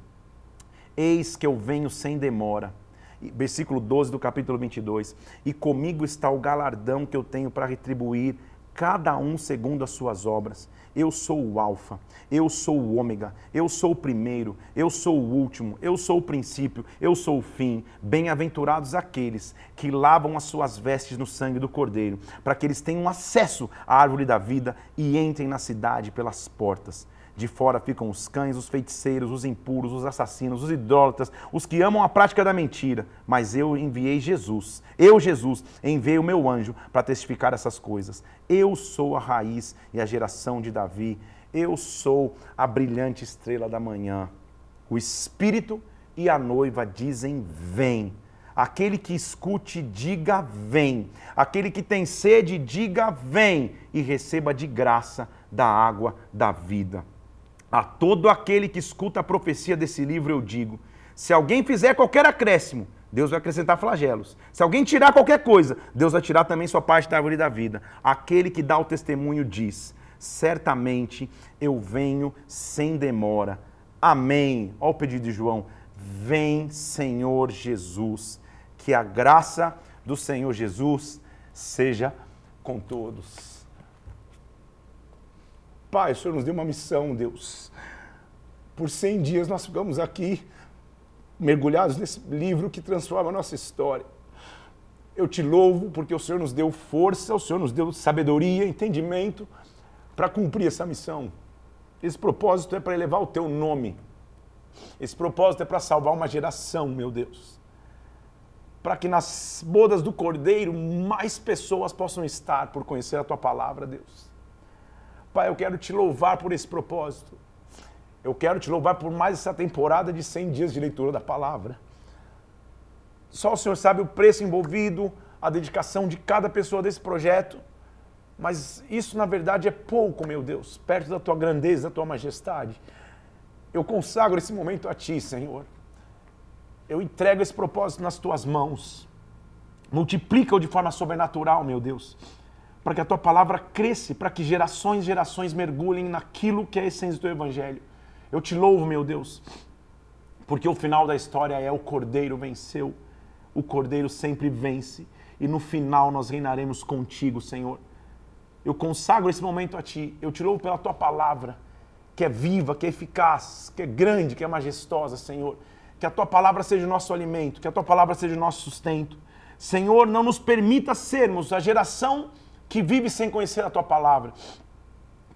Eis que eu venho sem demora. Versículo 12 do capítulo 22. E comigo está o galardão que eu tenho para retribuir cada um segundo as suas obras. Eu sou o Alfa, eu sou o Ômega, eu sou o primeiro, eu sou o último, eu sou o princípio, eu sou o fim. Bem-aventurados aqueles que lavam as suas vestes no sangue do Cordeiro, para que eles tenham acesso à árvore da vida e entrem na cidade pelas portas. De fora ficam os cães, os feiticeiros, os impuros, os assassinos, os idólatras, os que amam a prática da mentira. Mas eu enviei Jesus. Eu, Jesus, enviei o meu anjo para testificar essas coisas. Eu sou a raiz e a geração de Davi. Eu sou a brilhante estrela da manhã. O Espírito e a noiva dizem: Vem. Aquele que escute, diga: Vem. Aquele que tem sede, diga: Vem. E receba de graça da água da vida. A todo aquele que escuta a profecia desse livro eu digo: se alguém fizer qualquer acréscimo, Deus vai acrescentar flagelos. Se alguém tirar qualquer coisa, Deus vai tirar também sua parte da árvore da vida. Aquele que dá o testemunho diz: certamente eu venho sem demora. Amém. Olha o pedido de João. Vem, Senhor Jesus. Que a graça do Senhor Jesus seja com todos. Pai, o Senhor nos deu uma missão, Deus. Por 100 dias nós ficamos aqui, mergulhados nesse livro que transforma a nossa história. Eu te louvo porque o Senhor nos deu força, o Senhor nos deu sabedoria, entendimento para cumprir essa missão. Esse propósito é para elevar o teu nome. Esse propósito é para salvar uma geração, meu Deus. Para que nas bodas do Cordeiro mais pessoas possam estar por conhecer a tua palavra, Deus. Pai, eu quero te louvar por esse propósito. Eu quero te louvar por mais essa temporada de 100 dias de leitura da palavra. Só o Senhor sabe o preço envolvido, a dedicação de cada pessoa desse projeto. Mas isso, na verdade, é pouco, meu Deus, perto da tua grandeza, da tua majestade. Eu consagro esse momento a ti, Senhor. Eu entrego esse propósito nas tuas mãos. Multiplica-o de forma sobrenatural, meu Deus para que a tua palavra cresça, para que gerações e gerações mergulhem naquilo que é a essência do evangelho. Eu te louvo, meu Deus, porque o final da história é o Cordeiro venceu. O Cordeiro sempre vence e no final nós reinaremos contigo, Senhor. Eu consagro esse momento a ti. Eu te louvo pela tua palavra, que é viva, que é eficaz, que é grande, que é majestosa, Senhor. Que a tua palavra seja o nosso alimento, que a tua palavra seja o nosso sustento. Senhor, não nos permita sermos a geração que vive sem conhecer a tua palavra.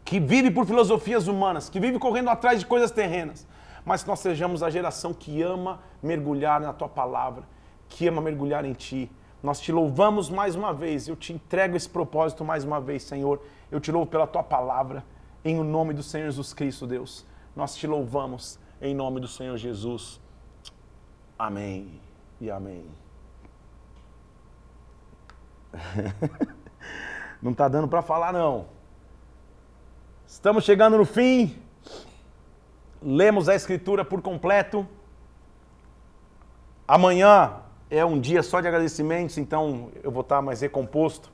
que vive por filosofias humanas, que vive correndo atrás de coisas terrenas, mas que nós sejamos a geração que ama mergulhar na tua palavra, que ama mergulhar em ti. Nós te louvamos mais uma vez, eu te entrego esse propósito mais uma vez, Senhor. Eu te louvo pela tua palavra, em o nome do Senhor Jesus Cristo, Deus. Nós te louvamos em nome do Senhor Jesus. Amém e amém. não está dando para falar, não. Estamos chegando no fim. Lemos a Escritura por completo. Amanhã é um dia só de agradecimentos, então eu vou estar mais recomposto.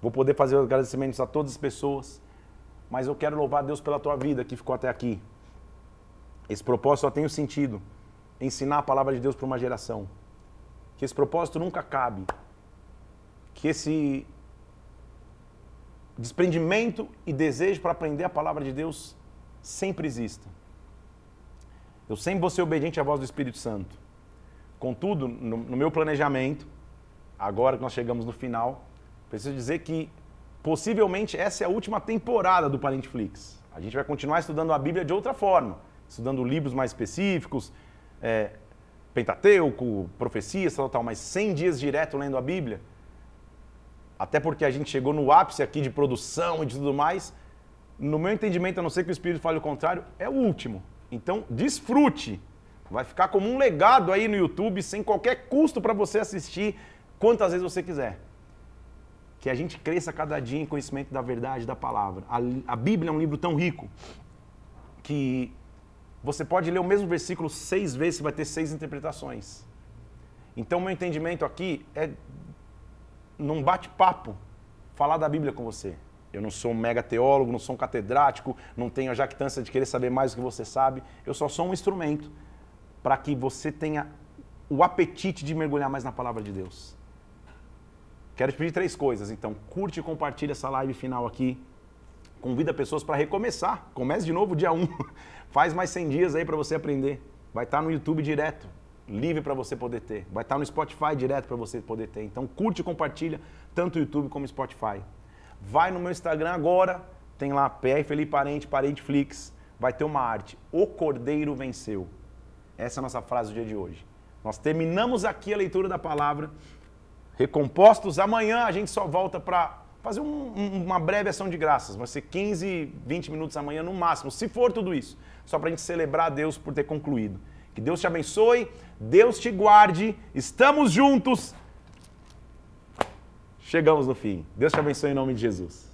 Vou poder fazer os agradecimentos a todas as pessoas. Mas eu quero louvar Deus pela tua vida que ficou até aqui. Esse propósito só tem o sentido ensinar a palavra de Deus para uma geração. Que esse propósito nunca cabe. Que esse desprendimento e desejo para aprender a palavra de Deus sempre exista. Eu sempre vou ser obediente à voz do Espírito Santo. Contudo, no, no meu planejamento, agora que nós chegamos no final, preciso dizer que possivelmente essa é a última temporada do Parentflix. A gente vai continuar estudando a Bíblia de outra forma, estudando livros mais específicos, é, Pentateuco, profecias, tal, tal, mas 100 dias direto lendo a Bíblia, até porque a gente chegou no ápice aqui de produção e de tudo mais, no meu entendimento, a não ser que o Espírito fale o contrário, é o último. Então, desfrute. Vai ficar como um legado aí no YouTube, sem qualquer custo para você assistir quantas vezes você quiser. Que a gente cresça cada dia em conhecimento da verdade da palavra. A, a Bíblia é um livro tão rico que você pode ler o mesmo versículo seis vezes e vai ter seis interpretações. Então, meu entendimento aqui é num bate-papo, falar da Bíblia com você. Eu não sou um mega teólogo, não sou um catedrático, não tenho a jactância de querer saber mais do que você sabe. Eu só sou um instrumento para que você tenha o apetite de mergulhar mais na palavra de Deus. Quero te pedir três coisas, então. Curte e compartilha essa live final aqui. Convida pessoas para recomeçar. Comece de novo dia 1. Faz mais 100 dias aí para você aprender. Vai estar tá no YouTube direto livre para você poder ter. Vai estar no Spotify direto para você poder ter. Então curte e compartilha tanto o YouTube como o Spotify. Vai no meu Instagram agora, tem lá PR Felipe Parente, Parenteflix, vai ter uma arte. O Cordeiro venceu. Essa é a nossa frase do dia de hoje. Nós terminamos aqui a leitura da palavra. Recompostos, amanhã a gente só volta para fazer um, uma breve ação de graças. Vai ser 15, 20 minutos amanhã no máximo, se for tudo isso. Só para a gente celebrar a Deus por ter concluído. Que Deus te abençoe, Deus te guarde, estamos juntos. Chegamos no fim. Deus te abençoe em nome de Jesus.